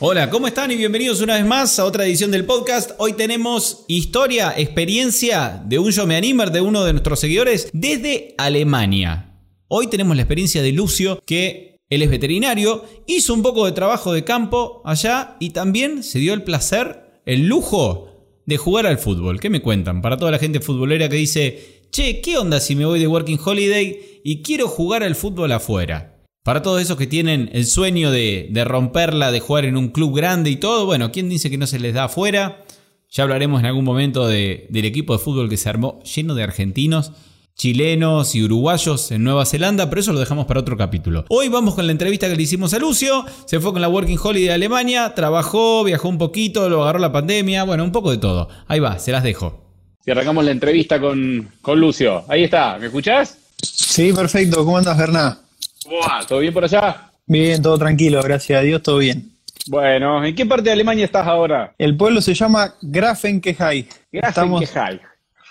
Hola, ¿cómo están? Y bienvenidos una vez más a otra edición del podcast. Hoy tenemos historia, experiencia de un Yo Me Animer, de uno de nuestros seguidores, desde Alemania. Hoy tenemos la experiencia de Lucio, que él es veterinario, hizo un poco de trabajo de campo allá y también se dio el placer, el lujo de jugar al fútbol. ¿Qué me cuentan? Para toda la gente futbolera que dice, che, ¿qué onda si me voy de Working Holiday y quiero jugar al fútbol afuera? Para todos esos que tienen el sueño de, romperla, de jugar en un club grande y todo, bueno, ¿quién dice que no se les da afuera? Ya hablaremos en algún momento del equipo de fútbol que se armó lleno de argentinos, chilenos y uruguayos en Nueva Zelanda, pero eso lo dejamos para otro capítulo. Hoy vamos con la entrevista que le hicimos a Lucio, se fue con la Working Holiday de Alemania, trabajó, viajó un poquito, lo agarró la pandemia, bueno, un poco de todo. Ahí va, se las dejo. Y arrancamos la entrevista con, con Lucio. Ahí está, ¿me escuchás? Sí, perfecto. ¿Cómo andas, Bernard? ¿Cómo? ¿Todo bien por allá? Bien, todo tranquilo, gracias a Dios, todo bien. Bueno, ¿en qué parte de Alemania estás ahora? El pueblo se llama Grafenkehay. Grafenkehay.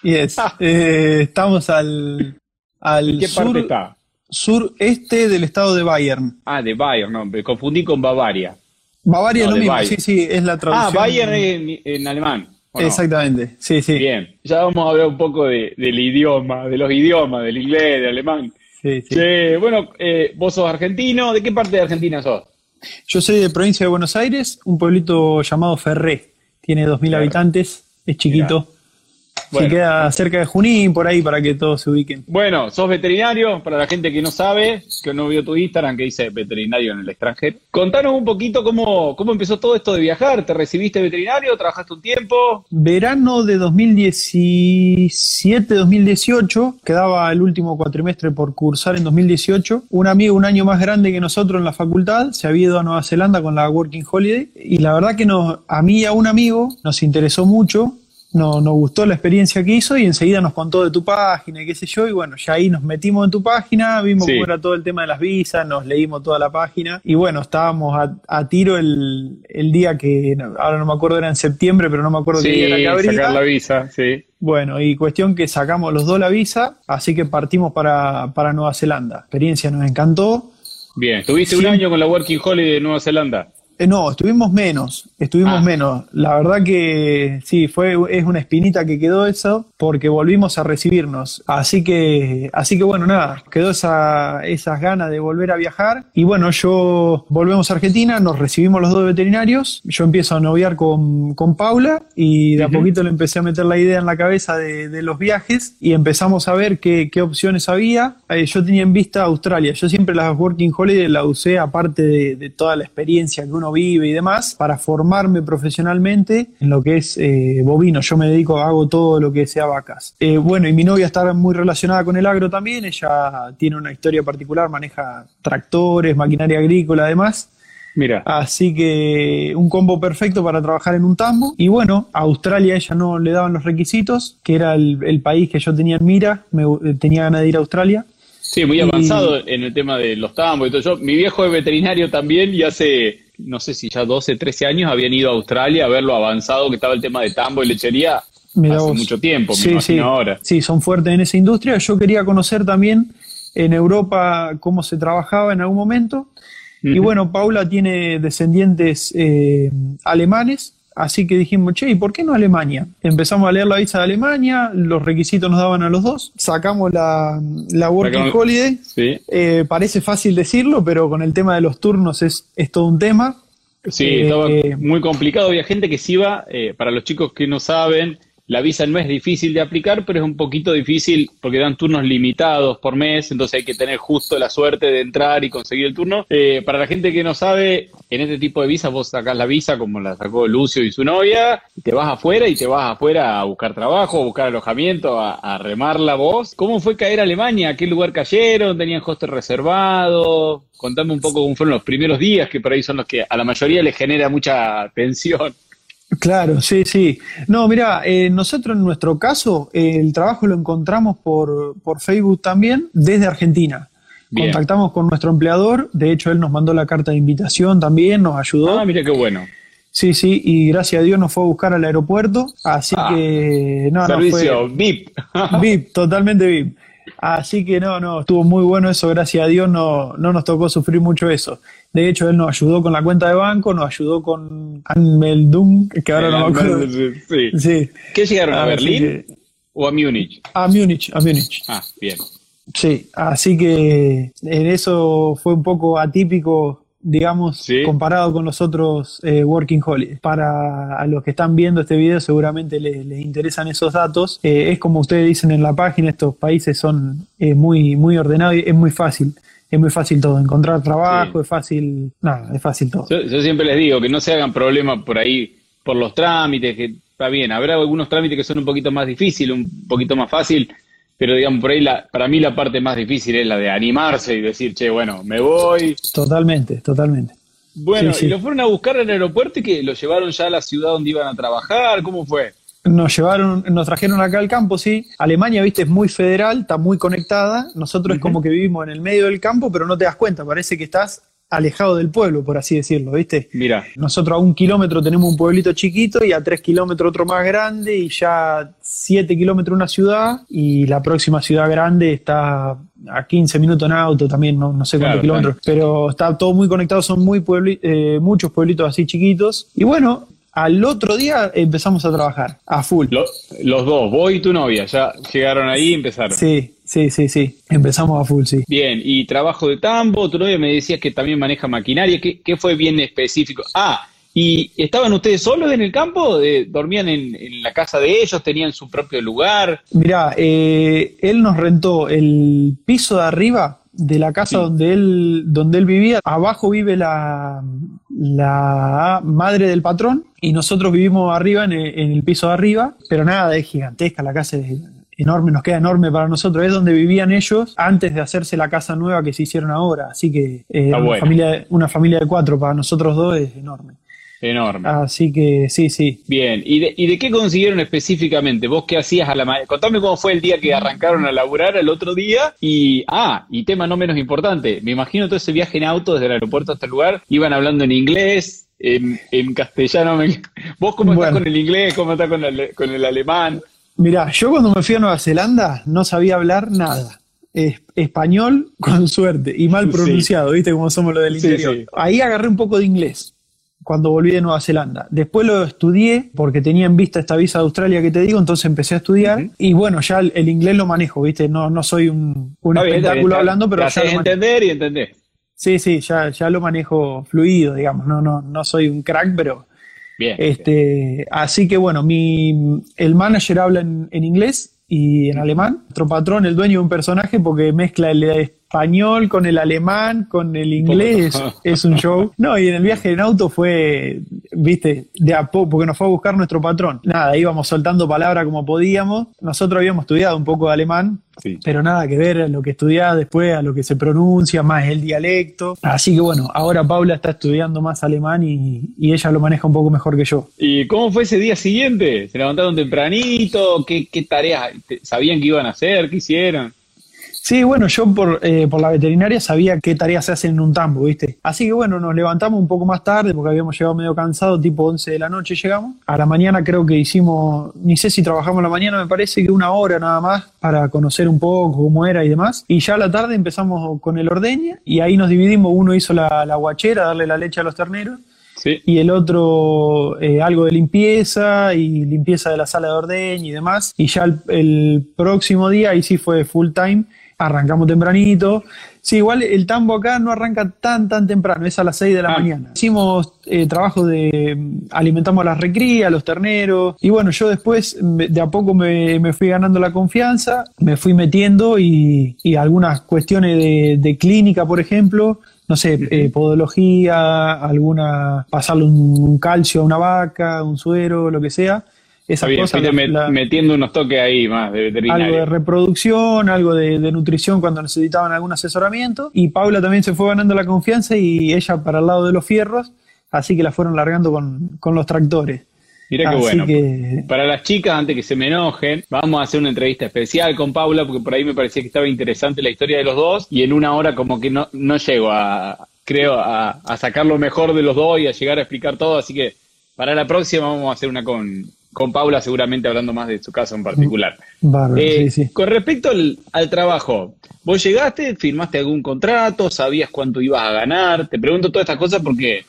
Yes. Eh, estamos al, al qué sur, parte está? sureste del estado de Bayern. Ah, de Bayern, no, me confundí con Bavaria. Bavaria No, es lo mismo, Bayern. sí, sí, es la Ah, traducción. Bayern en, en alemán. Exactamente, sí, sí. Bien, ya vamos a hablar un poco de- del idioma, de los idiomas, del inglés, del alemán. Sí, sí. Bueno, eh, vos sos argentino, ¿de qué parte de Argentina sos? Yo soy de provincia de Buenos Aires, un pueblito llamado Ferré. Tiene 2.000 Claro. habitantes, es chiquito. Bueno. Se queda cerca de Junín, por ahí, para que todos se ubiquen. Bueno, sos veterinario, para la gente que no sabe, que no vio tu Instagram, que dice veterinario en el extranjero. Contanos un poquito cómo, cómo empezó todo esto de viajar. ¿Te recibiste veterinario? ¿Trabajaste un tiempo? Verano de 2017-2018, quedaba el último cuatrimestre por cursar en 2018. Un amigo un año más grande que nosotros en la facultad se había ido a Nueva Zelanda con la Working Holiday y la verdad que nos, a mí y a un amigo nos interesó mucho. No, nos gustó la experiencia que hizo y enseguida nos contó de tu página y qué sé yo. Y bueno, ya ahí nos metimos en tu página, vimos Sí. cómo era todo el tema de las visas, nos leímos toda la página. Y bueno, estábamos a, a tiro el, el día que, ahora no me acuerdo, era en septiembre, pero no me acuerdo qué Sí, día era que abría. sacar la visa, sí. Bueno, y cuestión que sacamos los dos la visa, así que partimos para, para Nueva Zelanda. La experiencia nos encantó. Bien, estuviste Sí. un año con la Working Holiday de Nueva Zelanda. Eh, no, estuvimos menos, estuvimos Ah. menos. La verdad que sí, fue, es una espinita que quedó eso, porque volvimos a recibirnos. Así que, así que bueno, nada, quedó esa, esas ganas de volver a viajar. Y bueno, yo volvemos a Argentina, nos recibimos los dos veterinarios. Yo empiezo a noviar con, con Paula y de a Ujú. poquito le empecé a meter la idea en la cabeza de, de los viajes y empezamos a ver qué, qué opciones había. Eh, yo tenía en vista Australia. Yo siempre las Working Holiday la usé, aparte de, de toda la experiencia que uno vive y demás, para formarme profesionalmente en lo que es eh, bovino. Yo me dedico, hago todo lo que sea vacas. Eh, bueno, y mi novia está muy relacionada con el agro también. Ella tiene una historia particular, maneja tractores, maquinaria agrícola, además. Mira, Así que un combo perfecto para trabajar en un tambo. Y bueno, a Australia ella no le daban los requisitos, que era el, el país que yo tenía en mira. Me, tenía ganas de ir a Australia. sí, muy y- avanzado en el tema de los tambos y todo. Yo, mi viejo es veterinario también y hace, no sé si ya 12, 13 años habían ido a Australia a ver lo avanzado que estaba el tema de tambo y lechería Mirá hace vos. mucho tiempo, me Sí, imagino sí. ahora. Sí, son fuertes en esa industria. Yo quería conocer también en Europa cómo se trabajaba en algún momento. Y bueno, Paula tiene descendientes eh, alemanes, así que dijimos, che, ¿y por qué no Alemania? Empezamos a leer la visa de Alemania, los requisitos nos daban a los dos, sacamos la, la Working Sacamos- Holiday. Sí, Eh, parece fácil decirlo, pero con el tema de los turnos es, es todo un tema. sí, Eh, estaba muy complicado. Había gente que se iba, eh, para los chicos que no saben, la visa no es difícil de aplicar, pero es un poquito difícil porque dan turnos limitados por mes, entonces hay que tener justo la suerte de entrar y conseguir el turno. Eh, para la gente que no sabe, en este tipo de visas vos sacás la visa como la sacó Lucio y su novia, te vas afuera y te vas afuera a buscar trabajo, a buscar alojamiento, a, a remarla vos. ¿Cómo fue caer a Alemania? ¿A qué lugar cayeron? ¿Tenían hostel reservado? Contame un poco cómo fueron los primeros días, que por ahí son los que a la mayoría les genera mucha tensión. Claro, sí, sí. No, mira, eh, nosotros en nuestro caso, eh, el trabajo lo encontramos por, por Facebook también desde Argentina. Bien. Contactamos con nuestro empleador, de hecho él nos mandó la carta de invitación también, nos ayudó. Ah, mira qué bueno. Sí, sí, y gracias a Dios nos fue a buscar al aeropuerto, así Ah, que no, no Servicio fue VIP. VIP, totalmente VIP. Así que no, no, estuvo muy bueno eso, gracias a Dios no, no nos tocó sufrir mucho eso. De hecho, él nos ayudó con la cuenta de banco, nos ayudó con Anmeldung, que ahora no me acuerdo. Sí. Sí. ¿Qué llegaron a Berlín que- o a Múnich? a Múnich, a Múnich. Ah, bien. Sí, así que en eso fue un poco atípico, digamos, Sí. comparado con los otros eh, Working Holidays. Para a los que están viendo este video seguramente les, les interesan esos datos. Eh, es como ustedes dicen en la página, estos países son eh, muy, muy ordenados y es muy fácil. Es muy fácil todo, encontrar trabajo, Sí. es fácil, nada, es fácil todo. Yo, yo siempre les digo que no se hagan problemas por ahí por los trámites, que está bien, habrá algunos trámites que son un poquito más difíciles, un poquito más fácil, pero digamos, por ahí la, para mí la parte más difícil es la de animarse y decir, che, bueno, me voy. Totalmente, totalmente. Bueno, Sí, sí. y lo fueron a buscar al aeropuerto y que lo llevaron ya a la ciudad donde iban a trabajar, ¿cómo fue? Nos llevaron, nos trajeron acá al campo, sí. Alemania, viste, es muy federal, está muy conectada. Nosotros es como que vivimos en el medio del campo, pero no te das cuenta, parece que estás alejado del pueblo, por así decirlo, viste. Mira, Nosotros a un kilómetro tenemos un pueblito chiquito y a tres kilómetros otro más grande y ya siete kilómetros una ciudad y la próxima ciudad grande está a 15 minutos en auto también, no, no sé Claro, cuántos kilómetros, pero está todo muy conectado, son muy puebli- eh, muchos pueblitos así chiquitos y bueno, al otro día empezamos a trabajar a full. lo- los dos, vos y tu novia, ya llegaron ahí y empezaron. Sí, sí, sí, sí, empezamos a full, sí. Bien, y trabajo de tambo, tu novia me decías que también maneja maquinaria, ¿qué, qué fue bien específico? Ah, ¿y estaban ustedes solos en el campo? Eh, ¿Dormían en, en la casa de ellos? ¿Tenían su propio lugar? Mirá, eh, él nos rentó el piso de arriba de la casa Sí. donde él donde él vivía. Abajo vive la, la madre del patrón y nosotros vivimos arriba en el, en el piso de arriba, pero nada, es gigantesca, la casa es enorme, nos queda enorme para nosotros. Es donde vivían ellos antes de hacerse la casa nueva que se hicieron ahora. Así que eh, Está una, bueno. familia, una familia de cuatro para nosotros dos es enorme. Enorme. Así que sí, sí. Bien, ¿Y de, ¿y de qué consiguieron específicamente? ¿Vos qué hacías a la mañana? Contame cómo fue el día que arrancaron a laburar el otro día. Y, ah, y tema no menos importante, me imagino todo ese viaje en auto desde el aeropuerto hasta el lugar, iban hablando en inglés, en, en castellano. me- ¿Vos cómo estás Bueno. con el inglés? ¿Cómo estás con el, con el alemán? Mirá, yo cuando me fui a Nueva Zelanda no sabía hablar nada. Es- español con suerte y mal Sí. pronunciado, ¿viste? Como somos los del Sí, interior. sí. Ahí agarré un poco de inglés cuando volví de Nueva Zelanda. Después lo estudié porque tenía en vista esta visa de Australia que te digo, entonces empecé a estudiar y bueno, ya el, el inglés lo manejo, ¿viste? No, no soy un, bien, espectáculo bien, hablando, pero ya entender y entendés. Sí, sí, ya, ya lo manejo fluido, digamos. No, no, no soy un crack, pero Bien. este, así que bueno, mi, el manager habla en, en inglés y en alemán. Nuestro patrón, el dueño de un personaje, porque mezcla el español con el alemán, con el inglés, es un show. No, y en el viaje en auto fue, viste, de a poco, porque nos fue a buscar nuestro patrón. Nada, íbamos soltando palabras como podíamos. Nosotros habíamos estudiado un poco de alemán, Sí. pero nada que ver a lo que estudiás después, a lo que se pronuncia, más el dialecto. Así que bueno, ahora Paula está estudiando más alemán y, y ella lo maneja un poco mejor que yo. ¿Y cómo fue ese día siguiente? ¿Se levantaron tempranito? ¿Qué, qué tareas sabían que iban a hacer? ¿Qué hicieron? Sí, bueno, yo por, eh, por la veterinaria sabía qué tareas se hacen en un tambo, ¿viste? Así que bueno, nos levantamos un poco más tarde porque habíamos llegado medio cansados, tipo 11 de la noche llegamos. A la mañana creo que hicimos, ni sé si trabajamos la mañana, me parece que una hora nada más para conocer un poco cómo era y demás. Y ya a la tarde empezamos con el ordeña y ahí nos dividimos, uno hizo la, la guachera, darle la leche a los terneros. Sí. y el otro eh, algo de limpieza y limpieza de la sala de ordeña y demás. Y ya el, el próximo día, ahí sí fue full time, arrancamos tempranito, Sí, igual el tambo acá no arranca tan tan temprano, es a las 6 de la Ah. mañana. Hicimos eh, trabajo de alimentamos a las recrías, los terneros, y bueno, yo después de a poco me, me fui ganando la confianza, me fui metiendo y, y algunas cuestiones de, de clínica, por ejemplo, no sé, eh, podología, alguna, pasarle un, un calcio a una vaca, un suero, lo que sea. Esas bien, cosas la- met- la- metiendo unos toques ahí más de algo de veterinario. reproducción, algo de, de nutrición cuando necesitaban algún asesoramiento. Y Paula también se fue ganando la confianza y ella para el lado de los fierros, así que la fueron largando con, con los tractores. Mira qué bueno. que- Para las chicas, antes que se me enojen, vamos a hacer una entrevista especial con Paula, porque por ahí me parecía que estaba interesante la historia de los dos, y en una hora como que no, no llego a, creo, a, a sacar lo mejor de los dos y a llegar a explicar todo, así que para la próxima vamos a hacer una con, con Paula, seguramente hablando más de su caso en particular. Bárbaro, Eh, sí, sí. Con respecto al, al trabajo, vos llegaste, firmaste algún contrato, sabías cuánto ibas a ganar, te pregunto todas estas cosas porque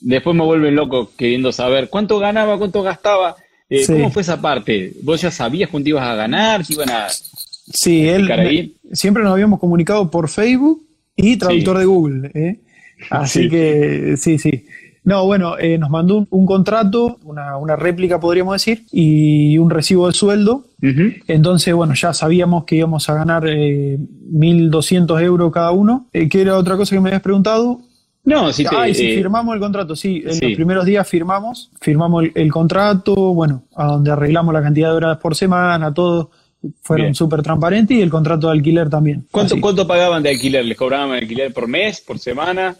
después me vuelven loco queriendo saber cuánto ganaba, cuánto gastaba. Eh, Sí. ¿Cómo fue esa parte? ¿Vos ya sabías cuánto ibas a ganar? ¿Qué iban a...? Sí, él ahí? siempre nos habíamos comunicado por Facebook y traductor de Google. ¿eh? Así Sí. que sí, sí. No, bueno, eh, nos mandó un, un contrato, una, una réplica podríamos decir, y un recibo de sueldo. Ujú. Entonces, bueno, ya sabíamos que íbamos a ganar eh, 1.200 euros cada uno. Eh, ¿Qué era otra cosa que me habías preguntado? No, si te... ah, y si eh, firmamos el contrato, sí, en sí. los primeros días firmamos, firmamos el, el contrato, bueno, a donde arreglamos la cantidad de horas por semana, todo, fueron súper transparentes y el contrato de alquiler también. ¿cuánto, Así. ¿Cuánto pagaban de alquiler? ¿Les cobraban alquiler por mes, por semana?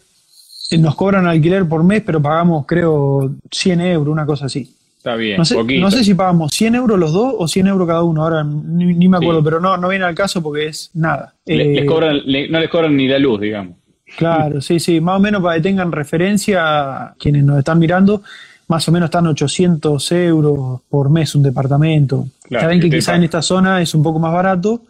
Eh, Nos cobran alquiler por mes, pero pagamos, creo, 100 euros, una cosa así. Está bien, No sé, poquito. no sé si pagamos 100 euros los dos o 100 euros cada uno, ahora ni, ni me acuerdo, Sí. pero no, no viene al caso porque es nada. Le- Eh, les cobran, le- no les cobran ni la luz, digamos. Claro, sí, sí, más o menos para que tengan referencia quienes nos están mirando, más o menos están 800 euros por mes un departamento. Claro, Saben que que te quizá pa- en esta zona es un poco más barato,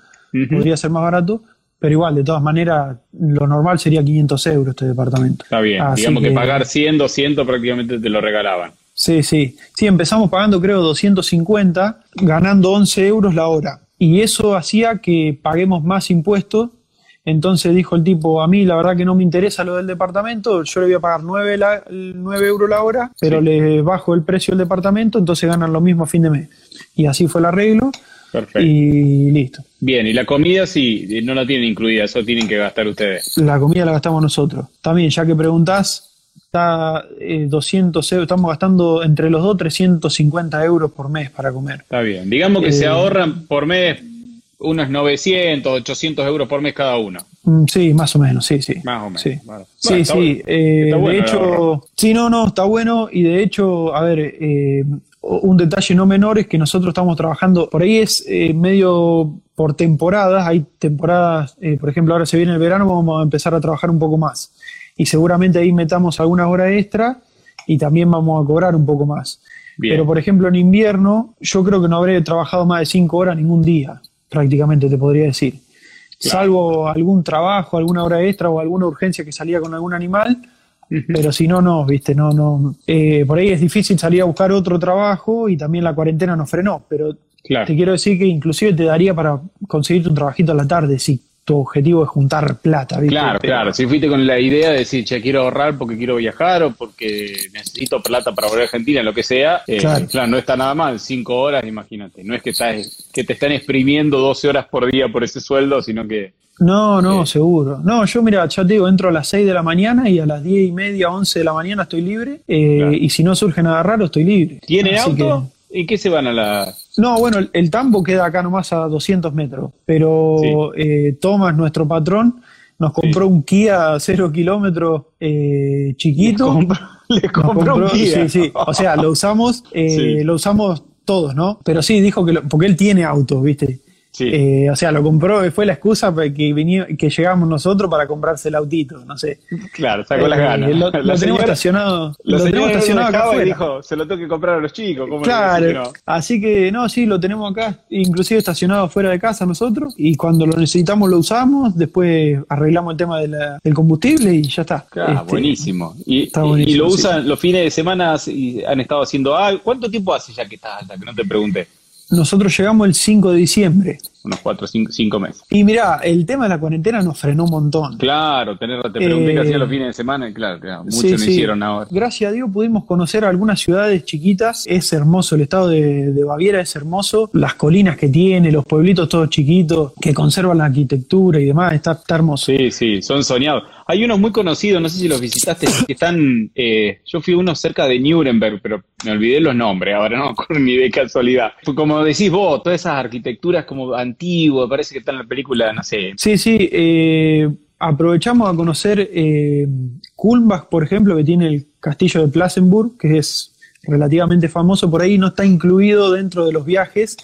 podría ser más barato, pero igual, de todas maneras, lo normal sería 500 euros este departamento. Está bien, Así digamos que... pagar 100, 200 prácticamente te lo regalaban. Sí, sí. Sí, empezamos pagando creo 250, ganando 11 euros la hora. Y eso hacía que paguemos más impuestos. Entonces dijo el tipo, a mí la verdad que no me interesa lo del departamento, yo le voy a pagar 9, la, 9 euros la hora, pero Sí. le bajo el precio del departamento, entonces ganan lo mismo a fin de mes. Y así fue el arreglo Perfecto. y listo. Bien, y la comida sí, eh, no la tienen incluida, eso tienen que gastar ustedes. La comida la gastamos nosotros. También, ya que preguntás, está eh, 200 euros, estamos gastando entre los dos 350 euros por mes para comer. Está bien. Digamos que Eh, se ahorran por mes unos 900, 800 euros por mes cada uno. Mm, Sí, más o menos, sí, sí. Más o menos. Sí, Bueno, sí, está sí. bueno. eh, Está bueno de hecho, sí, no, no, está bueno. Y de hecho, a ver, eh, un detalle no menor es que nosotros estamos trabajando, por ahí es eh, medio por temporadas. Hay temporadas, eh, por ejemplo, ahora se viene el verano, vamos a empezar a trabajar un poco más. Y seguramente ahí metamos alguna hora extra y también vamos a cobrar un poco más. Bien. Pero, por ejemplo, en invierno, yo creo que no habré trabajado más de cinco horas ningún día, prácticamente te podría decir. Claro. Salvo algún trabajo, alguna hora extra o alguna urgencia que salía con algún animal, pero si no, no, viste, no, no. Eh, por ahí es difícil salir a buscar otro trabajo y también la cuarentena nos frenó, pero Claro. te quiero decir que inclusive te daría para conseguirte un trabajito a la tarde si tu objetivo es juntar plata, ¿viste? Claro, claro. Si fuiste con la idea de decir, che, quiero ahorrar porque quiero viajar o porque necesito plata para volver a Argentina, lo que sea, eh, Claro. claro. no está nada mal. Cinco horas, imagínate. No es que, estás, que te están exprimiendo 12 horas por día por ese sueldo, sino que. No, no, Sí. seguro. No, yo mira, ya te digo, entro a las 6 de la mañana y a las 10 y media, 11 de la mañana estoy libre. eh, Claro. Y si no surge nada raro, estoy libre. ¿Tienen Así auto? ¿Y qué se van a la.? No, bueno, el, el tambo queda acá nomás a 200 metros, pero eh, Tomás, nuestro patrón, nos compró un Kia cero kilómetros eh, chiquito. Le Nos compró un Kia. Sí, sí. O sea, lo usamos, eh, Sí. lo usamos todos, ¿no? Pero sí, dijo que lo- porque él tiene auto, ¿viste? Sí. Eh, o sea, lo compró, fue la excusa que, vení- que llegamos nosotros para comprarse el autito, no sé. Claro, sacó las Eh, ganas. Lo, tenemos estacionado, lo tenemos estacionado acá y afuera. dijo, se lo tengo que comprar a los chicos. ¿Cómo le decís que Claro, no? así que no, sí, lo tenemos acá, inclusive estacionado fuera de casa nosotros, y cuando lo necesitamos lo usamos, después arreglamos el tema de la- del combustible y ya está. Ah, Este, buenísimo. Y, está y- buenísimo, y lo sí. usan los fines de semana y han estado haciendo algo. ¿Cuánto tiempo hace ya que estás alta? Que no te pregunté. Nosotros llegamos el 5 de diciembre. Unos cuatro, cinco, cinco meses. Y mira, el tema de la cuarentena nos frenó un montón. Claro, tener, te pregunté qué Eh, hacía los fines de semana, y claro, claro, muchos Sí, sí. hicieron ahora. Gracias a Dios pudimos conocer algunas ciudades chiquitas. Es hermoso, el estado de, de Baviera es hermoso. Las colinas que tiene, los pueblitos todos chiquitos, que conservan la arquitectura y demás, está, está hermoso. Sí, sí, son soñados. Hay unos muy conocidos, no sé si los visitaste, que están, eh, yo fui uno cerca de Nuremberg, pero me olvidé los nombres, ahora no me acuerdo ni de casualidad. Fue como decís vos, todas esas arquitecturas como antiguas, parece que está en la película, no sé. Sí, sí. eh, aprovechamos a conocer eh, Kulmbach, por ejemplo, que tiene el castillo de Plassenburg, que es relativamente famoso por ahí, no está incluido dentro de los viajes,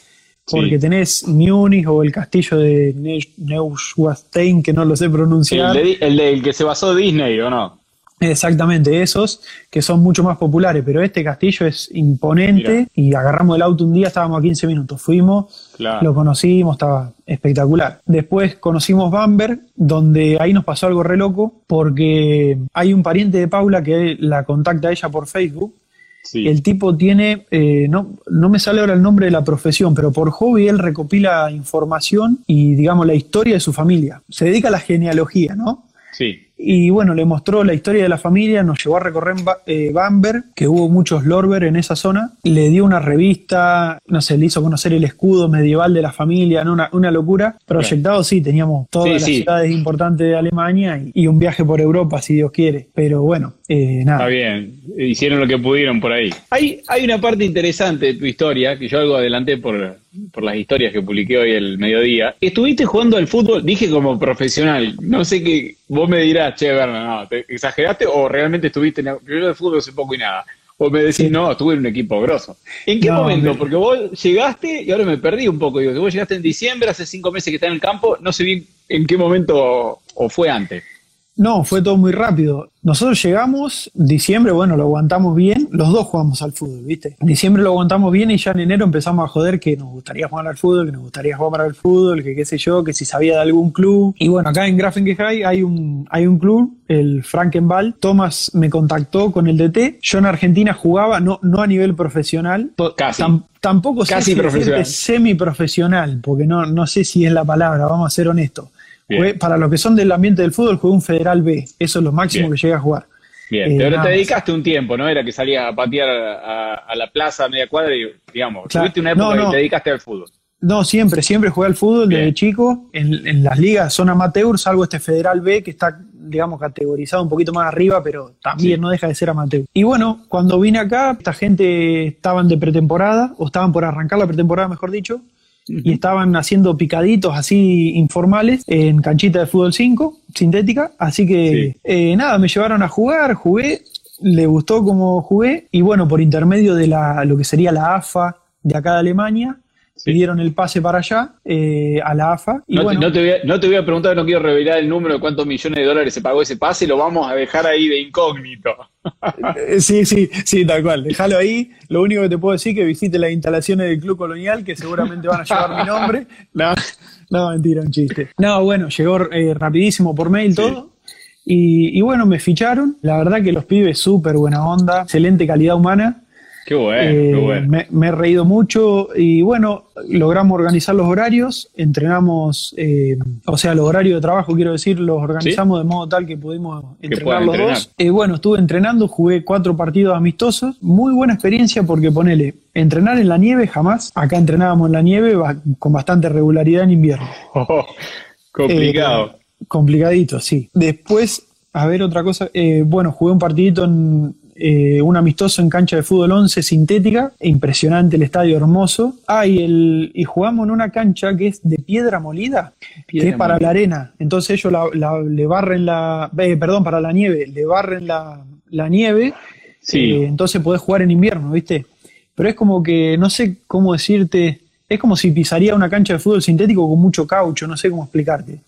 porque Sí. tenés Múnich o el castillo de Ne- Neuschwanstein, que no lo sé El, pronunciar. de, el del que se basó Disney, ¿o no? Exactamente, esos que son mucho más populares, pero este castillo es imponente Mirá. y agarramos el auto un día, estábamos a 15 minutos, fuimos, Claro. lo conocimos, estaba espectacular. Después conocimos Bamberg, donde ahí nos pasó algo re loco, porque hay un pariente de Paula que la contacta a ella por Facebook. Sí. El tipo tiene, eh, no, no me sale ahora el nombre de la profesión, pero por hobby él recopila información y, digamos, la historia de su familia. Se dedica a la genealogía, ¿no? Sí. Y bueno, le mostró la historia de la familia, nos llevó a recorrer eh, Bamberg, que hubo muchos Lorber en esa zona. Le dio una revista, no sé, le hizo conocer el escudo medieval de la familia, ¿no? una, una locura. Proyectado sí, teníamos todas Sí, las sí. ciudades importantes de Alemania y, y un viaje por Europa, si Dios quiere. Pero bueno, eh, nada. Está bien, hicieron lo que pudieron por ahí. Hay, hay una parte interesante de tu historia, que yo algo adelanté por, por las historias que publiqué hoy el mediodía. Estuviste jugando al fútbol, dije como profesional, no sé qué, vos me dirás, che, Berna, no, ¿te exageraste o realmente estuviste en... Yo de fútbol sé poco y nada. O me decís, no, estuve en un equipo grosso. ¿En qué No, momento? me- Porque vos llegaste, y ahora me perdí un poco, digo, que vos llegaste en diciembre, hace cinco meses que está en el campo, no sé bien en qué momento o fue antes. No, fue todo muy rápido. Nosotros llegamos, diciembre, bueno, lo aguantamos bien, los dos jugamos al fútbol, ¿viste? En diciembre lo aguantamos bien y ya en enero empezamos a joder que nos gustaría jugar al fútbol, que nos gustaría jugar el fútbol, que qué sé yo, que si sabía de algún club. Y bueno, acá en Grafengeheim hay un, hay un club, el Frankenball. Thomas me contactó con el DT. Yo en Argentina jugaba, no, no a nivel profesional. Casi. Tam- tampoco sé Casi si profesional. semiprofesional, porque no, no sé si es la palabra, vamos a ser honestos. Jugué- para los que son del ambiente del fútbol, jugué un Federal B. Eso es lo máximo Bien. que llegué a jugar. Bien, Eh, pero te dedicaste un tiempo, ¿no? Era que salía a patear a, a la plaza a media cuadra y, digamos, Claro. tuviste una época No, no. que te dedicaste al fútbol. No, siempre, siempre jugué al fútbol Bien. desde chico. En, en las ligas son amateur, salvo este Federal B que está, digamos, categorizado un poquito más arriba, pero también Sí. no deja de ser amateur. Y bueno, cuando vine acá, esta gente estaban de pretemporada, o estaban por arrancar la pretemporada, mejor dicho, y estaban haciendo picaditos así informales en canchita de fútbol 5, sintética. Así que Sí. eh, nada, me llevaron a jugar, jugué, le gustó cómo jugué, y bueno, por intermedio de la, lo que sería la AFA de acá de Alemania, Sí. pidieron el pase para allá, eh, a la AFA. Y No, te- bueno, no te voy a, no te voy a preguntar, no quiero revelar el número de cuántos millones de dólares se pagó ese pase, lo vamos a dejar ahí de incógnito. eh, sí, sí, sí, tal cual. Déjalo ahí. Lo único que te puedo decir es que visite las instalaciones del Club Colonial, que seguramente van a llevar mi nombre. No, no, mentira, un chiste. No, bueno, llegó eh, rapidísimo por mail todo. Y, y bueno, me ficharon. La verdad que los pibes súper buena onda, excelente calidad humana. Qué bueno, Eh, qué bueno. me, me he reído mucho y bueno, logramos organizar los horarios, entrenamos, eh, o sea, los horarios de trabajo, quiero decir, los organizamos de modo tal que pudimos entrenar los entrenar. dos. Eh, bueno, estuve entrenando, jugué cuatro partidos amistosos, muy buena experiencia porque ponele, entrenar en la nieve jamás, acá entrenábamos en la nieve con bastante regularidad en invierno. Oh, complicado. Eh, complicadito, sí. Después, a ver otra cosa. eh, bueno, jugué un partidito en eh, un amistoso en cancha de fútbol 11 sintética. Impresionante el estadio, hermoso. Ah, y, el, y jugamos en una cancha que es de piedra molida, Piedra que es para la arena. Entonces ellos la- la- le barren la. eh, perdón, para la nieve. Le barren la, la nieve. Sí. eh, entonces podés jugar en invierno, ¿viste? Pero es como que, no sé cómo decirte. Es como si pisaría una cancha de fútbol sintético con mucho caucho, no sé cómo explicarte.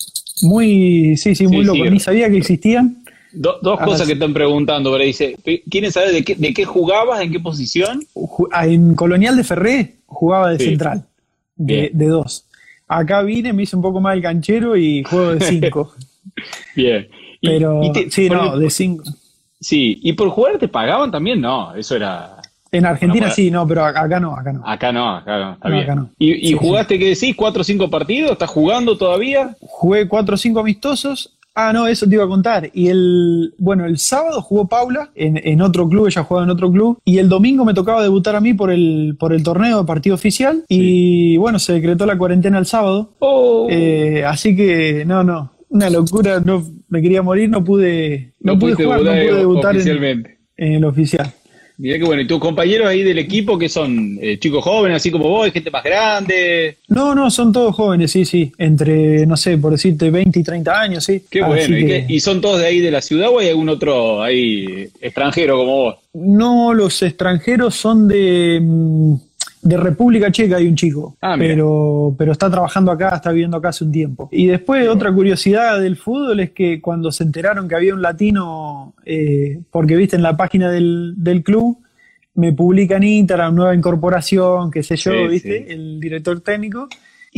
Muy, sí, sí, muy Sí, loco. sí. Ni sabía que existían. Do- dos cosas que están preguntando, pero dice, ¿quieren saber de qué, de qué jugabas, en qué posición? Ah, En Colonial de Ferré jugaba de Sí. central, de, dos. Acá vine, me hice un poco más el canchero y juego de cinco. Bien. Y- Pero y te- sí, no, el- de cinco. Sí, y por jugar te pagaban también, no, eso era En Argentina sí, no, pero acá no, acá no. Acá no, acá no, está bien. ¿Y, jugaste, qué decís, cuatro o cinco partidos? ¿Estás jugando todavía? Jugué cuatro o cinco amistosos. Ah, no, eso te iba a contar. Y el, bueno, el sábado jugó Paula en, otro club, ella jugaba en otro club. Y el domingo me tocaba debutar a mí por el, por el torneo de partido oficial. Y bueno, se decretó la cuarentena el sábado. Oh. Eh, así que, no, no, una locura. No, me quería morir, no pude, no, pude jugar, no pude debutar en, en el oficial. Mira que bueno, ¿y tus compañeros ahí del equipo que son eh, chicos jóvenes, así como vos, gente más grande? No, no, son todos jóvenes, sí, sí, entre, no sé, por decirte 20 y 30 años, sí. Qué bueno, ¿Y, son todos de ahí de la ciudad o hay algún otro ahí extranjero como vos? No, los extranjeros son de, mm, de República Checa hay un chico, ah, pero, pero está trabajando acá, está viviendo acá hace un tiempo. Y después otra curiosidad del fútbol es que cuando se enteraron que había un latino, eh, porque viste en la página del, del club, me publican Instagram, nueva incorporación, qué sé yo, viste, el director técnico.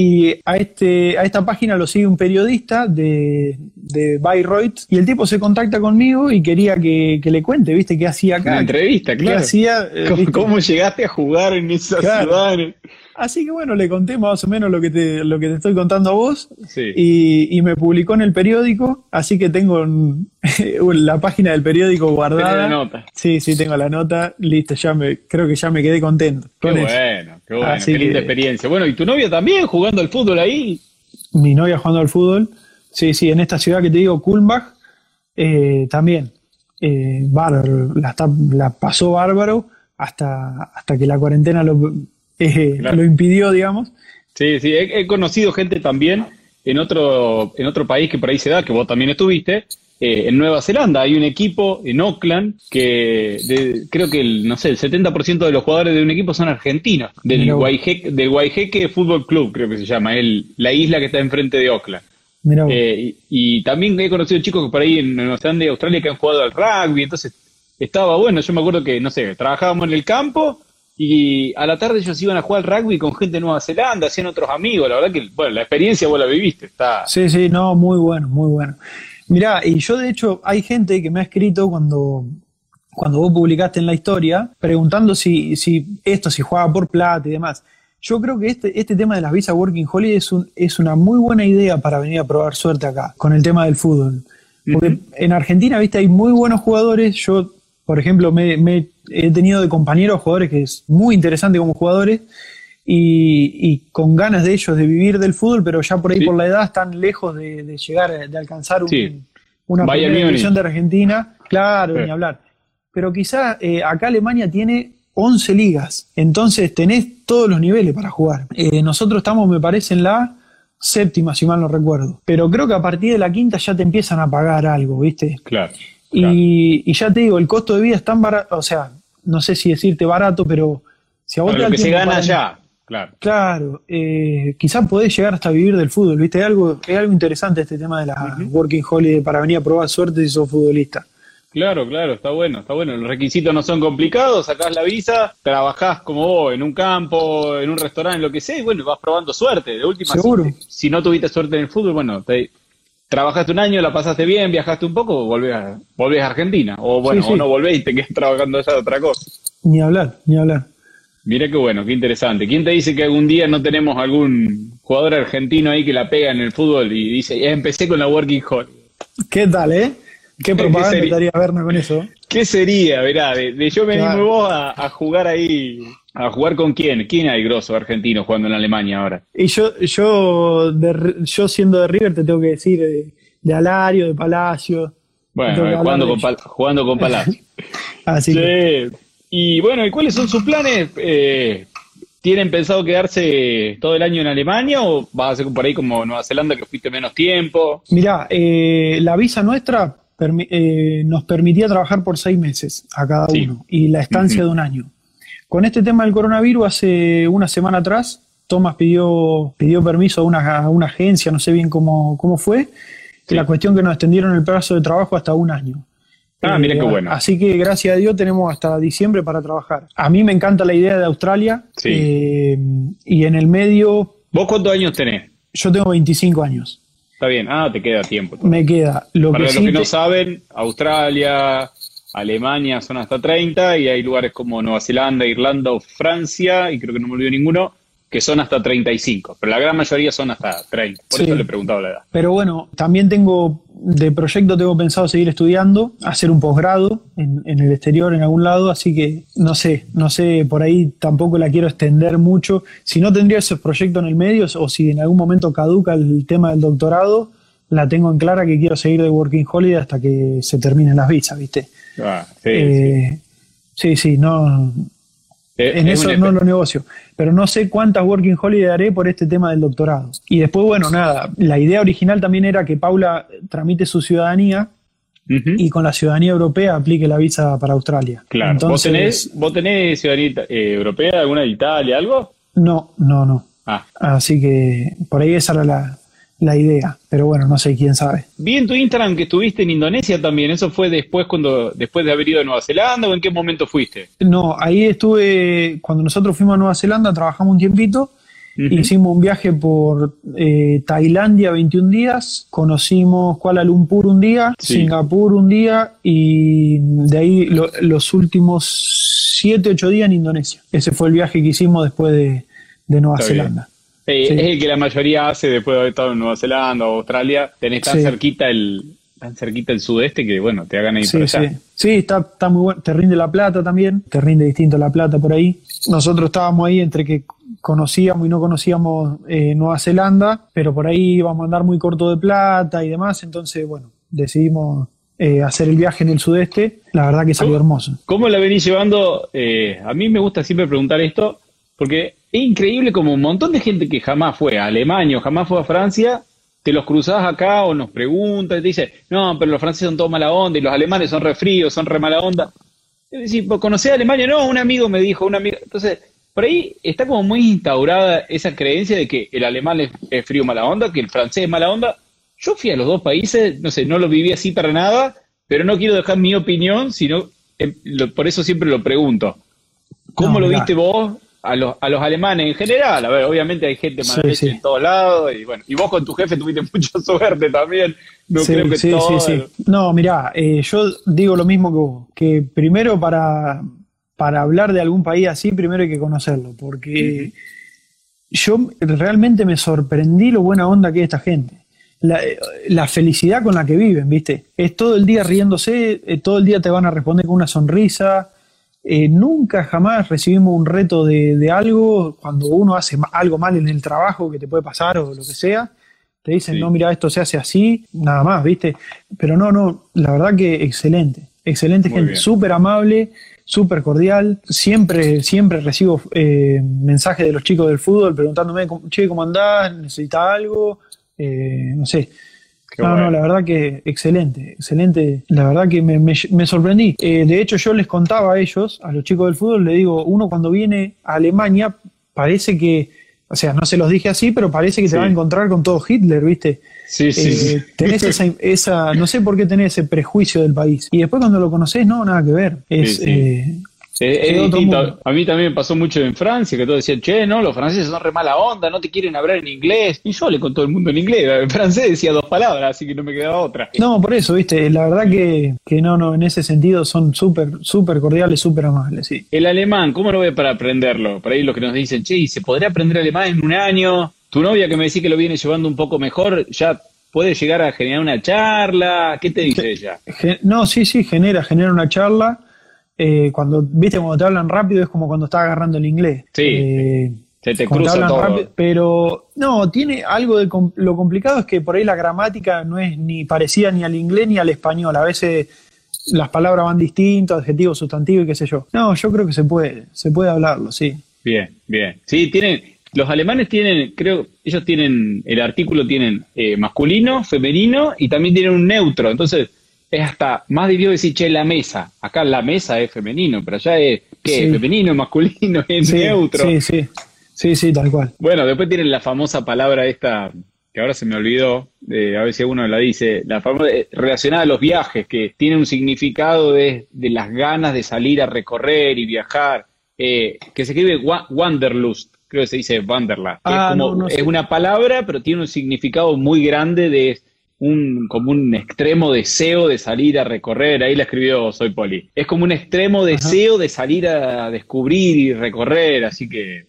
Y a, este, a esta página lo sigue un periodista de, de Bayreuth y el tipo se contacta conmigo y quería que, le cuente, ¿viste? ¿Qué hacía acá? Una entrevista, claro. hacía? Eh, ¿Cómo, llegaste a jugar en esa ciudad? Así que bueno, le conté más o menos lo que te, lo que te estoy contando a vos y, me publicó en el periódico, así que tengo la página del periódico guardada. la nota. Sí, sí, tengo la nota, listo, ya me, creo que ya me quedé contento. Qué bueno, qué bueno, qué linda experiencia. Bueno, ¿y tu novia también jugando al fútbol ahí? Mi novia jugando al fútbol, sí, sí, en esta ciudad que te digo, Kulmbach, eh, también. Eh, la, la pasó bárbaro hasta, hasta que la cuarentena lo eh, lo impidió, digamos. Sí, sí, he, conocido gente también en otro, en otro país que por ahí se da, que vos también estuviste, eh, en Nueva Zelanda. Hay un equipo en Auckland que creo que el, no sé, el 70% de los jugadores de un equipo son argentinos, del, Waiheque, del Fútbol Club, creo que se llama, el, la isla que está enfrente de Auckland. Eh, y, también he conocido chicos que por ahí en Nueva Zelanda y Australia que han jugado al rugby, entonces estaba bueno, yo me acuerdo que, no sé, trabajábamos en el campo y a la tarde ellos iban a jugar al rugby con gente de Nueva Zelanda, hacían otros amigos. La verdad que, bueno, la experiencia vos la viviste. Está... Sí, sí, no, muy bueno, muy bueno. Mirá, y yo de hecho, hay gente que me ha escrito cuando, cuando vos publicaste en la historia, preguntando si, si esto, si jugaba por plata y demás. Yo creo que este, este tema de las visas Working Holiday es, un, es una muy buena idea para venir a probar suerte acá, con el tema del fútbol. Porque en Argentina, viste, hay muy buenos jugadores. Yo por ejemplo, me, he tenido de compañeros jugadores que es muy interesante como jugadores y, con ganas de ellos de vivir del fútbol, pero ya por ahí por la edad están lejos de, llegar, de alcanzar una primera división de Argentina. Claro, ni hablar. Pero quizá eh, acá Alemania tiene 11 ligas, entonces tenés todos los niveles para jugar. Eh, nosotros estamos, me parece, en la séptima, si mal no recuerdo. Pero creo que a partir de la quinta ya te empiezan a pagar algo, ¿viste? Claro. Y, ya te digo, el costo de vida es tan barato, o sea, no sé si decirte barato, pero si a vos lo que se gana ya, claro. Claro, eh, quizás podés llegar hasta vivir del fútbol, ¿viste? Es algo, es algo interesante este tema de la Working Holiday para venir a probar suerte si sos futbolista. Claro, claro, está bueno, está bueno. Los requisitos no son complicados, sacás la visa, trabajás como vos en un campo, en un restaurante, lo que sea, y bueno, vas probando suerte. De última, Seguro. Si, no tuviste suerte en el fútbol, bueno, te, trabajaste un año, la pasaste bien, viajaste un poco, volvés a, volvés a Argentina. O bueno, o no volvés y te quedas trabajando esa otra cosa. Ni hablar, ni hablar. Mira qué bueno, qué interesante. ¿Quién te dice que algún día no tenemos algún jugador argentino ahí que la pega en el fútbol y dice, ya empecé con la Working Hall? ¿Qué tal, eh? ¿Qué propaganda estaría vernos con eso? ¿Qué sería, verá, de, yo me claro. vos a, jugar ahí, a jugar con quién? ¿Quién hay grosso argentino jugando en Alemania ahora? Y yo, yo, yo siendo de River te tengo que decir de, Alario, de Palacio. Bueno, jugando con, jugando con Palacio. Así sí. Y bueno, ¿y cuáles son sus planes? Eh, ¿Tienen pensado quedarse todo el año en Alemania o vas a ser por ahí como Nueva Zelanda que fuiste menos tiempo? Mirá, eh, la visa nuestra eh, nos permitía trabajar por seis meses a cada uno y la estancia de un año. Con este tema del coronavirus, hace una semana atrás, Tomás pidió, pidió permiso a una, una agencia, no sé bien cómo, cómo fue, la cuestión que nos extendieron el plazo de trabajo hasta un año. Ah, mira qué eh, bueno. Así que gracias a Dios tenemos hasta diciembre para trabajar. A mí me encanta la idea de Australia. Eh, y en el medio. ¿Vos cuántos años tenés? Yo tengo 25 años. Está bien, ah, te queda tiempo. Me queda. Para los que no saben, Australia, Alemania son hasta 30 y hay lugares como Nueva Zelanda, Irlanda o Francia, y creo que no me olvido ninguno, que son hasta 35, pero la gran mayoría son hasta 30. Por eso le he preguntado la edad. Pero bueno, también tengo, de proyecto tengo pensado seguir estudiando, hacer un posgrado en, el exterior, en algún lado, así que no sé, no sé, por ahí tampoco la quiero extender mucho. Si no tendría ese proyecto en el medio o si en algún momento caduca el tema del doctorado, la tengo en clara que quiero seguir de Working Holiday hasta que se terminen las visas, ¿viste? Ah, sí, eh, sí. sí, no, eh, en eso no lo negocio. Pero no sé cuántas Working Holiday haré por este tema del doctorado. Y después, bueno, nada, la idea original también era que Paula tramite su ciudadanía y con la ciudadanía europea aplique la visa para Australia. Claro. Entonces, ¿Vos, tenés, ciudadanía eh, europea, alguna de Italia, algo? No, no, no. Ah. Así que por ahí esa era la, la idea, pero bueno, no sé quién sabe. Vi en tu Instagram que estuviste en Indonesia también, ¿eso fue después cuando después de haber ido a Nueva Zelanda o en qué momento fuiste? No, ahí estuve, cuando nosotros fuimos a Nueva Zelanda, trabajamos un tiempito, hicimos un viaje por eh, Tailandia 21 días, conocimos Kuala Lumpur un día, Singapur un día y de ahí los últimos 7, 8 días en Indonesia. Ese fue el viaje que hicimos después de, Nueva Zelanda. Es el que la mayoría hace después de haber estado en Nueva Zelanda o Australia. Tenés tan cerquita el tan cerquita el sudeste que, bueno, te hagan ahí sí, Sí, sí está, está muy bueno. Te rinde la plata también. Te rinde distinto la plata por ahí. Nosotros estábamos ahí entre que conocíamos y no conocíamos eh, Nueva Zelanda, pero por ahí íbamos a andar muy corto de plata y demás. Entonces, bueno, decidimos eh, hacer el viaje en el sudeste. La verdad que salió hermoso. ¿Cómo la venís llevando? Eh, a mí me gusta siempre preguntar esto, porque es increíble como un montón de gente que jamás fue a Alemania o jamás fue a Francia, te los cruzás acá o nos preguntan y te dicen, no, pero los franceses son todos mala onda y los alemanes son re fríos, son re mala onda. Es decir, ¿conocés a Alemania? No, un amigo me dijo, un amigo. Entonces, por ahí está como muy instaurada esa creencia de que el alemán es, frío mala onda, que el francés es mala onda. Yo fui a los dos países, no sé, no lo viví así para nada, pero no quiero dejar mi opinión, sino eh, por eso siempre lo pregunto. ¿Cómo lo viste vos a los, a los alemanes en general. A ver, obviamente hay gente mala en todos lados y bueno, y vos con tu jefe tuviste mucha suerte también. No creo que todo... No, mirá, eh, yo digo lo mismo que vos, que primero para, para hablar de algún país así, primero hay que conocerlo, porque yo realmente me sorprendí lo buena onda que es esta gente. La, la, felicidad con la que viven, ¿viste? Es todo el día riéndose, eh, todo el día te van a responder con una sonrisa, eh, nunca jamás recibimos un reto de, algo cuando uno hace algo mal en el trabajo que te puede pasar o lo que sea. Te dicen, no, mira, esto se hace así, nada más, ¿viste? Pero no, no, la verdad que excelente. Excelente gente, súper amable, súper cordial. Siempre, siempre recibo eh, mensajes de los chicos del fútbol preguntándome, che, ¿cómo andás? ¿Necesitas algo? Eh, no sé no, no, la verdad que excelente, excelente. La verdad que me, sorprendí. Eh, de hecho, yo les contaba a ellos, a los chicos del fútbol, le digo, uno cuando viene a Alemania parece que, o sea, no se los dije así, pero parece que se va a encontrar con todo Hitler, ¿viste? Sí, sí. Eh, tenés esa, no sé por qué tenés ese prejuicio del país. Y después cuando lo conocés, no, nada que ver. Es, eh, es, A mí también me pasó mucho en Francia, que todos decían, che, no, los franceses son re mala onda, no te quieren hablar en inglés. Y yo hablé con todo el mundo en inglés. El francés decía dos palabras, así que no me quedaba otra. No, por eso, viste, la verdad que, que no, no, en ese sentido son súper, súper cordiales, súper amables, sí. El alemán, ¿cómo lo ve para aprenderlo? Por ahí los que nos dicen, che, ¿y se podría aprender alemán en un año? Tu novia que me decís que lo viene llevando un poco mejor, ya puede llegar a generar una charla. ¿Qué te dice ella? No, sí, sí, genera, genera una charla. Eh, cuando, viste, cuando te hablan rápido es como cuando estás agarrando el inglés. Sí. Eh, se te cruza todo. pero no, tiene algo de lo complicado es que por ahí la gramática no es ni parecida ni al inglés ni al español. A veces las palabras van distintas, adjetivo, sustantivo y qué sé yo. No, yo creo que se puede, se puede hablarlo, sí. Bien, bien. Sí, tienen, los alemanes tienen, creo, ellos tienen, el artículo tienen eh, masculino, femenino y también tienen un neutro. Entonces, es hasta más dividido decir, che, la mesa. Acá la mesa es femenino, pero allá es, ¿qué? Femenino, masculino, es neutro. Sí, sí. Sí, sí, tal cual. Bueno, después tienen la famosa palabra esta, que ahora se me olvidó, a si uno la dice, la famosa, eh, relacionada a los viajes, que tiene un significado de, las ganas de salir a recorrer y viajar, eh, que se escribe Wanderlust, creo que se dice Wanderlust. es, ah, es una palabra, pero tiene un significado muy grande de un, como un extremo deseo de salir a recorrer, ahí la escribió Soy Poli, es como un extremo deseo de salir a descubrir y recorrer, así que,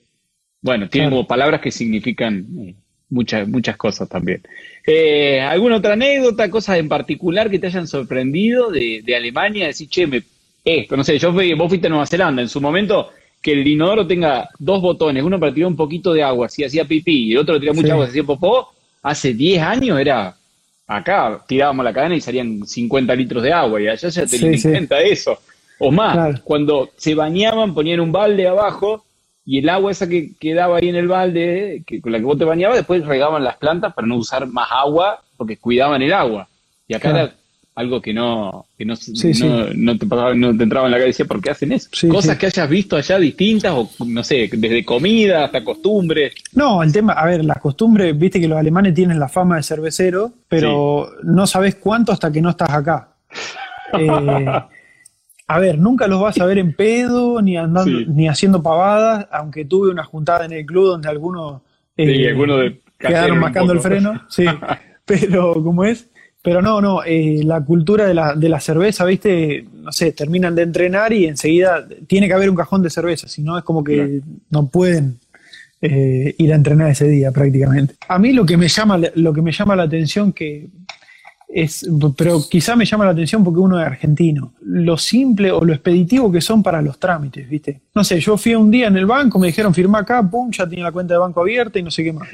bueno, tiene como palabras que significan eh, muchas, muchas cosas también. Eh, ¿Alguna otra anécdota, cosas en particular que te hayan sorprendido de, de Alemania? Decir, che, me, esto, no sé, yo fui, vos fuiste a Nueva Zelanda, en su momento que el inodoro tenga dos botones, uno para tirar un poquito de agua si hacía pipí y el otro tirar mucha agua si hacía popó, hace 10 años era acá tirábamos la cadena y salían 50 litros de agua y allá ya tenían en cuenta eso. O más, cuando se bañaban ponían un balde abajo y el agua esa que quedaba ahí en el balde, que, con la que vos te bañabas, después regaban las plantas para no usar más agua porque cuidaban el agua. Y acá era algo que no, que no, no, te, no te entraba en la cabeza, ¿por qué hacen eso? Cosas que hayas visto allá distintas, o no sé, desde comida hasta costumbres. No, el tema, a ver, las costumbres, viste que los alemanes tienen la fama de cervecero, pero no sabes cuánto hasta que no estás acá. Eh, a ver, nunca los vas a ver en pedo, ni andando, ni haciendo pavadas, aunque tuve una juntada en el club donde algunos, eh, quedaron marcando el freno, sí, pero como es, pero no, no, eh, la cultura de la, de la cerveza, viste, no sé, terminan de entrenar y enseguida tiene que haber un cajón de cerveza, si no es como que no pueden eh, ir a entrenar ese día prácticamente. A mí lo que me llama, lo que me llama la atención que es, pero quizá me llama la atención porque uno es argentino, lo simple o lo expeditivo que son para los trámites, viste. No sé, yo fui un día en el banco, me dijeron firma acá, pum, ya tenía la cuenta de banco abierta y no sé qué más.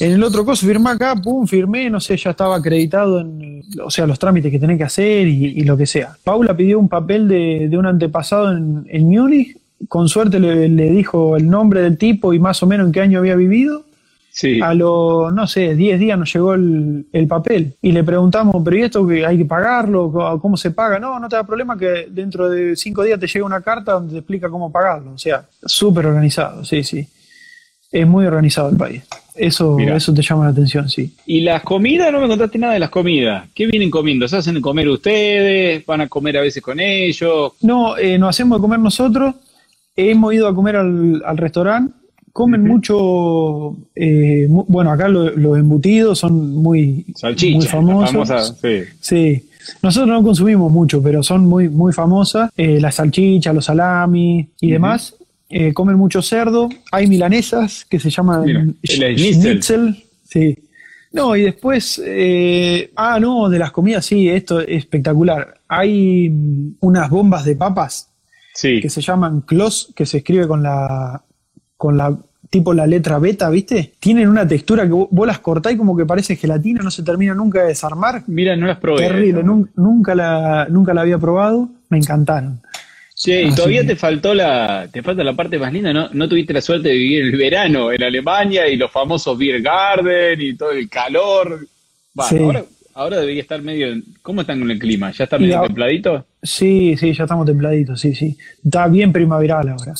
En el otro coso firmé acá, pum, firmé, no sé, ya estaba acreditado en, o sea, los trámites que tenía que hacer y, lo que sea. Paula pidió un papel de, un antepasado en, en Múnich, con suerte le, dijo el nombre del tipo y más o menos en qué año había vivido. Sí. A los, no sé, 10 días nos llegó el, papel y le preguntamos, pero ¿y esto que hay que pagarlo? ¿Cómo se paga? No, no te da problema que dentro de 5 días te llega una carta donde te explica cómo pagarlo. O sea, súper organizado, sí, sí. Es muy organizado el país. Eso, eso te llama la atención, sí. ¿Y las comidas? No me contaste nada de las comidas. ¿Qué vienen comiendo? ¿Se hacen comer ustedes? ¿Van a comer a veces con ellos? No, eh, nos hacemos de comer nosotros. Hemos ido a comer al, restaurante. Comen mucho, eh, bueno, acá los embutidos son muy, muy famosos. sí. Nosotros no consumimos mucho, pero son muy, muy famosas. Eh, las salchichas, los salami y demás. Eh, comen mucho cerdo, hay milanesas que se llaman schnitzel. Sí. No, y después, eh, ah, no, de las comidas, sí, esto es espectacular. Hay mm, unas bombas de papas que se llaman Klos, que se escribe con la, con la, tipo la letra beta, ¿viste? Tienen una textura que vos, las cortás y como que parece gelatina, no se termina nunca de desarmar. Mira, no las probé. Terrible, nunca, la, nunca la había probado, me encantaron. Sí, y todavía te faltó la, te falta la parte más linda, ¿no? No tuviste la suerte de vivir el verano en Alemania y los famosos Beer Garden y todo el calor. Bueno, ahora, debería estar medio, ¿cómo están con el clima? ¿Ya está medio templadito? Sí, sí, ya estamos templaditos, sí, sí. Está bien primaveral ahora.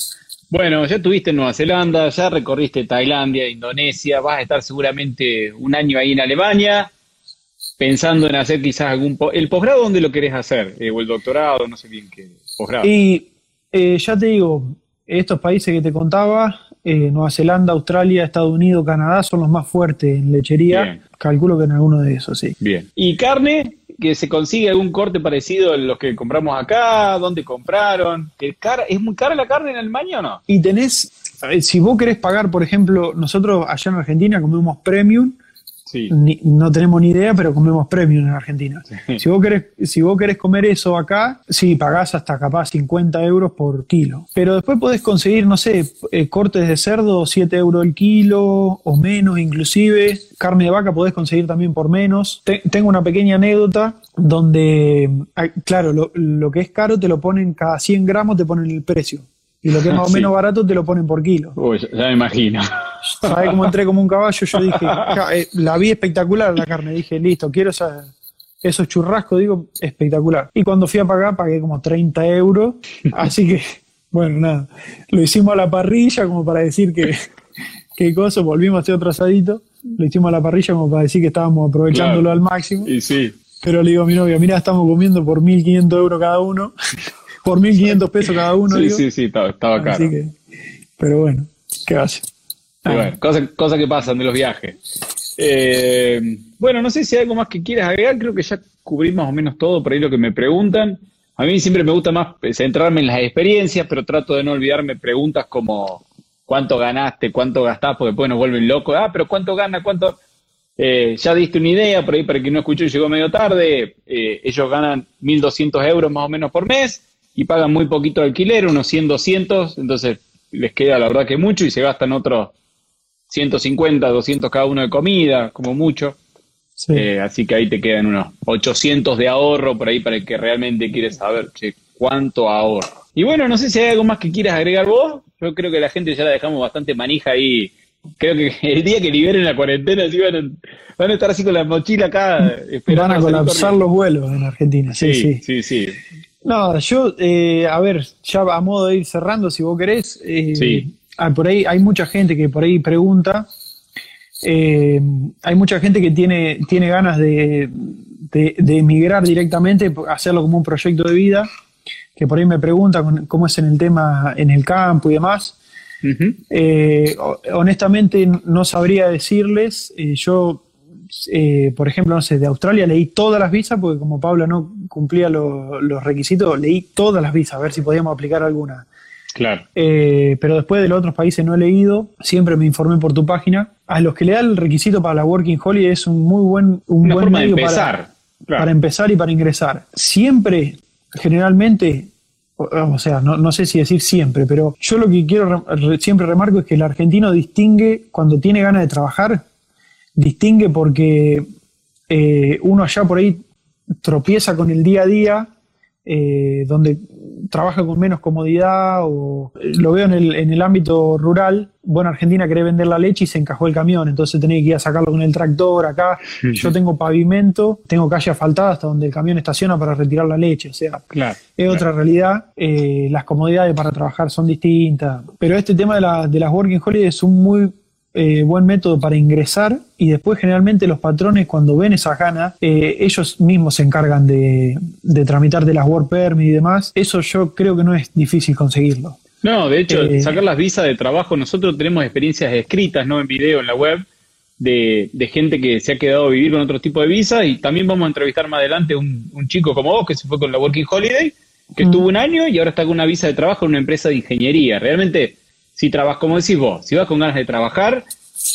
Bueno, ya estuviste en Nueva Zelanda, ya recorriste Tailandia, Indonesia, vas a estar seguramente un año ahí en Alemania, pensando en hacer quizás algún... ¿El posgrado dónde lo querés hacer? Eh, o el doctorado, no sé bien qué. Y eh, ya te digo, estos países que te contaba, eh, Nueva Zelanda, Australia, Estados Unidos, Canadá, son los más fuertes en lechería. Calculo que en alguno de esos, sí. Bien. ¿Y carne? ¿Que se consigue algún corte parecido a los que compramos acá? ¿Dónde compraron? ¿Es muy cara la carne en Alemania o no? Y tenés, si vos querés pagar, por ejemplo, nosotros allá en Argentina comemos premium, no tenemos ni idea, pero comemos premium en Argentina. Si, vos querés, si vos querés comer eso acá, sí, pagás hasta capaz 50 euros por kilo. Pero después podés conseguir, no sé, eh, cortes de cerdo, 7 euros el kilo o menos inclusive. Carne de vaca podés conseguir también por menos. tengo una pequeña anécdota donde, claro, lo, lo que es caro te lo ponen cada 100 gramos, te ponen el precio y lo que es más o menos barato te lo ponen por kilo. Uy, ya me imagino. ¿Sabes cómo entré como un caballo? Yo dije, eh, la vi espectacular la carne, dije, listo, quiero esa, esos churrascos, digo, espectacular. Y cuando fui a pagar, pagué como 30 euros, así que, bueno, nada, lo hicimos a la parrilla como para decir que, qué cosa, volvimos a hacer otro asadito, lo hicimos a la parrilla como para decir que estábamos aprovechándolo al máximo. Y sí. Pero le digo a mi novia, mira, estamos comiendo por 1.500 euros cada uno por 1.500 pesos cada uno. Sí, sí, sí, estaba, estaba caro. pero bueno, ¿qué hace? Bueno, cosas cosa que pasan de los viajes. Eh, bueno, no sé si hay algo más que quieras agregar, creo que ya cubrí más o menos todo por ahí lo que me preguntan. A mí siempre me gusta más centrarme en las experiencias, pero trato de no olvidarme preguntas como cuánto ganaste, cuánto gastás, porque después nos vuelven locos. Ah, pero cuánto gana, cuánto... Eh, ya diste una idea, por ahí para quien no escuchó y llegó medio tarde, eh, ellos ganan 1.200 euros más o menos por mes y pagan muy poquito de alquiler, unos 100, 200, entonces les queda la verdad que mucho y se gastan otros 150, 200 cada uno de comida, como mucho. Eh, así que ahí te quedan unos 800 de ahorro por ahí para el que realmente quiere saber cuánto ahorro. Y bueno, no sé si hay algo más que quieras agregar vos. Yo creo que la gente ya la dejamos bastante manija ahí. Creo que el día que liberen la cuarentena van, a, estar así con la mochila acá esperando. Van a colapsar los vuelos en Argentina, sí, sí. Sí, sí. No, yo, eh, a ver, ya a modo de ir cerrando, si vos querés. Eh, sí. Ah, por ahí hay mucha gente que por ahí pregunta eh, hay mucha gente que tiene, tiene ganas de, emigrar directamente, hacerlo como un proyecto de vida, que por ahí me pregunta cómo es en el tema en el campo y demás. Eh, honestamente no sabría decirles, eh, por ejemplo, no sé, de Australia leí todas las visas, porque como Pablo no cumplía los requisitos, leí todas las visas, a ver si podíamos aplicar alguna. Claro. Eh, pero después de los otros países no he leído, siempre me informé por tu página. A los que le da el requisito para la Working Holiday es un muy buen, un buen medio empezar. Para, para, empezar y para ingresar. Siempre, generalmente, o, sea, no, sé si decir siempre, pero yo lo que quiero siempre remarco es que el argentino distingue cuando tiene ganas de trabajar, distingue porque eh, uno allá por ahí tropieza con el día a día eh, donde trabaja con menos comodidad o lo veo en el, en el ámbito rural. Bueno, Argentina quería vender la leche y se encajó el camión, entonces tenía que ir a sacarlo con el tractor acá. Yo tengo pavimento, tengo calle asfaltada hasta donde el camión estaciona para retirar la leche, o sea, es otra realidad. Eh, las comodidades para trabajar son distintas, pero este tema de, la, de las working holidays es un muy eh, buen método para ingresar y después generalmente los patrones cuando ven esa gana, eh, ellos mismos se encargan de, de tramitar de las work permit y demás. Eso yo creo que no es difícil conseguirlo. No, de hecho, eh, sacar las visas de trabajo, nosotros tenemos experiencias escritas, no en video, en la web, de, gente que se ha quedado a vivir con otro tipo de visa y también vamos a entrevistar más adelante un, un chico como vos que se fue con la Working Holiday, que estuvo un año y ahora está con una visa de trabajo en una empresa de ingeniería. Realmente si trabajas, como decís vos, si vas con ganas de trabajar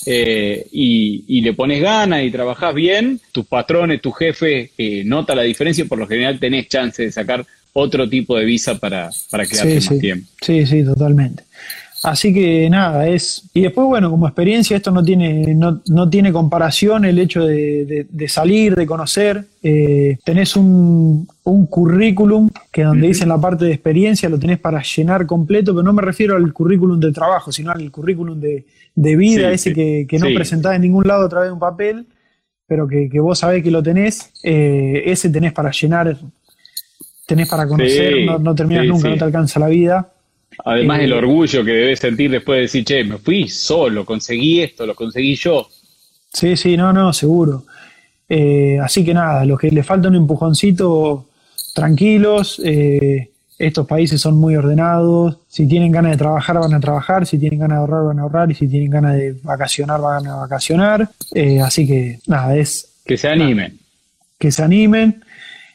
eh, y, le pones ganas y trabajas bien, tus patrones, tu jefe eh, nota la diferencia y por lo general tenés chance de sacar otro tipo de visa para, para quedarte más tiempo. Sí, sí, totalmente. Así que nada, es. Y después, bueno, como experiencia, esto no tiene, no, no tiene comparación el hecho de, salir, de conocer. Eh, tenés un, un, currículum que donde dice en la parte de experiencia lo tenés para llenar completo, pero no me refiero al currículum de trabajo, sino al currículum de, vida, ese que, que, no presentás en ningún lado a través de un papel, pero que, vos sabés que lo tenés. Eh, ese tenés para llenar, tenés para conocer, no, no terminas nunca, no te alcanza la vida. Además el eh, orgullo que debes sentir después de decir, che, me fui solo, conseguí esto, lo conseguí yo. Sí, sí, no, no, seguro. Eh, así que nada, los que le falta un empujoncito, tranquilos. Eh, estos países son muy ordenados. Si tienen ganas de trabajar, van a trabajar. Si tienen ganas de ahorrar, van a ahorrar. Y si tienen ganas de vacacionar, van a vacacionar. así que nada, es. Que se animen. que se animen.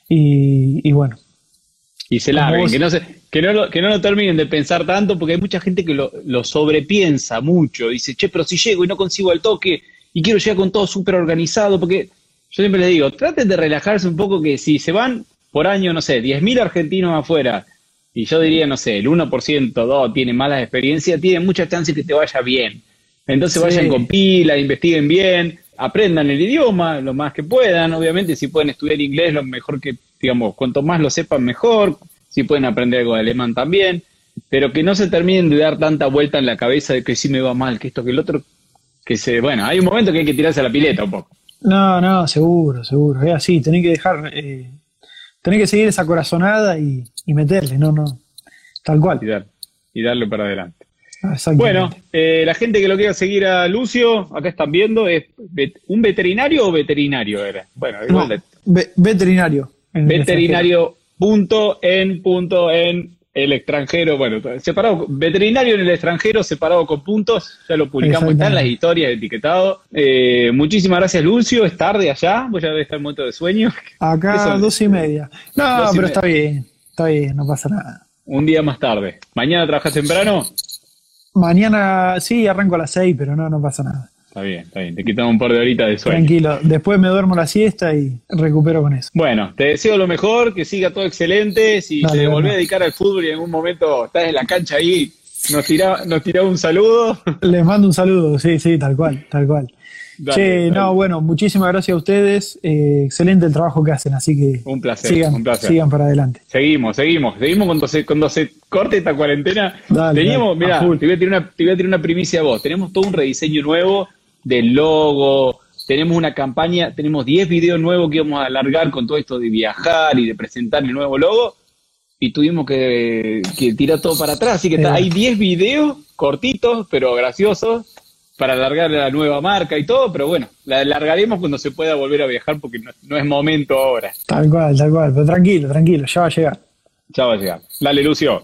Y, bueno. Y se laven, que no se que no, lo, que no lo terminen de pensar tanto, porque hay mucha gente que lo, lo sobrepiensa mucho. Dice, che, pero si llego y no consigo el toque y quiero llegar con todo súper organizado, porque yo siempre les digo, traten de relajarse un poco que si se van por año, no sé, 10.000 argentinos afuera, y yo diría, no sé, el 1%, 2 tiene malas experiencias, tienen muchas chances que te vaya bien. Entonces vayan con pila, investiguen bien, aprendan el idioma lo más que puedan, obviamente si pueden estudiar inglés, lo mejor que, digamos, cuanto más lo sepan mejor, si pueden aprender algo de alemán también, pero que no se terminen de dar tanta vuelta en la cabeza de que sí me va mal, que esto, que el otro, que se, bueno, hay un momento que hay que tirarse a la pileta un poco. No, no, seguro, seguro, es así, tenés que dejar, eh, tenés que seguir esa corazonada y, meterle, no, no, tal cual. Y, darle para adelante. Bueno, eh, la gente que lo quiera seguir a Lucio, acá están viendo, ¿es un veterinario o veterinario era? Bueno, igual de... veterinario. Veterinario punto en punto en el extranjero, bueno, separado, veterinario en el extranjero, separado con puntos, ya lo publicamos, está en las historias etiquetado. Eh, muchísimas gracias, Lucio, es tarde allá, voy a estar momento de sueño. Acá dos y media. No, pero está bien, está bien, no pasa nada. Un día más tarde. ¿Mañana trabajas temprano? Mañana sí, arranco a las seis, pero no, no pasa nada. Está bien, está bien. Te quitamos un par de horitas de sueño. Tranquilo. Después me duermo la siesta y recupero con eso. Bueno, te deseo lo mejor, que siga todo excelente. Si te volvés a dedicar al fútbol y en algún momento estás en la cancha ahí, nos tira, nos tira un saludo. Les mando un saludo, sí, sí, tal cual, tal cual. che, no, bueno, muchísimas gracias a ustedes. Eh, excelente el trabajo que hacen, así que. Un placer, sigan, un placer. Sigan para adelante. Seguimos, seguimos. Seguimos cuando se, cuando se corte esta cuarentena. teníamos, mira, te, voy a tirar una, te voy a tirar una primicia a vos. Tenemos todo un rediseño nuevo del logo. Tenemos una campaña, tenemos 10 videos nuevos que íbamos a alargar con todo esto de viajar y de presentar el nuevo logo. Y tuvimos que, tirar todo para atrás. Así que hay 10 videos cortitos, pero graciosos, para alargar la nueva marca y todo. Pero bueno, la alargaremos cuando se pueda volver a viajar porque no, es momento ahora. Tal cual, tal cual. Pero tranquilo, tranquilo, ya va a llegar. Ya va a llegar. Dale, Lucio.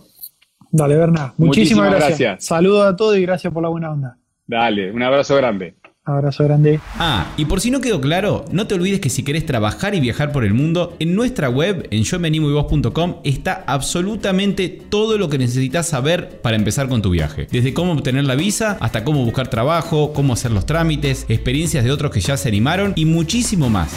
Dale, Berna. Muchísimas, gracias. Saludos a todos y gracias por la buena onda. Dale, un abrazo grande. Abrazo grande. Ah, y por si no quedó claro, no te olvides que si querés trabajar y viajar por el mundo, en nuestra web, en yomenimoyvos.com, está absolutamente todo lo que necesitas saber para empezar con tu viaje. Desde cómo obtener la visa, hasta cómo buscar trabajo, cómo hacer los trámites, experiencias de otros que ya se animaron y muchísimo más.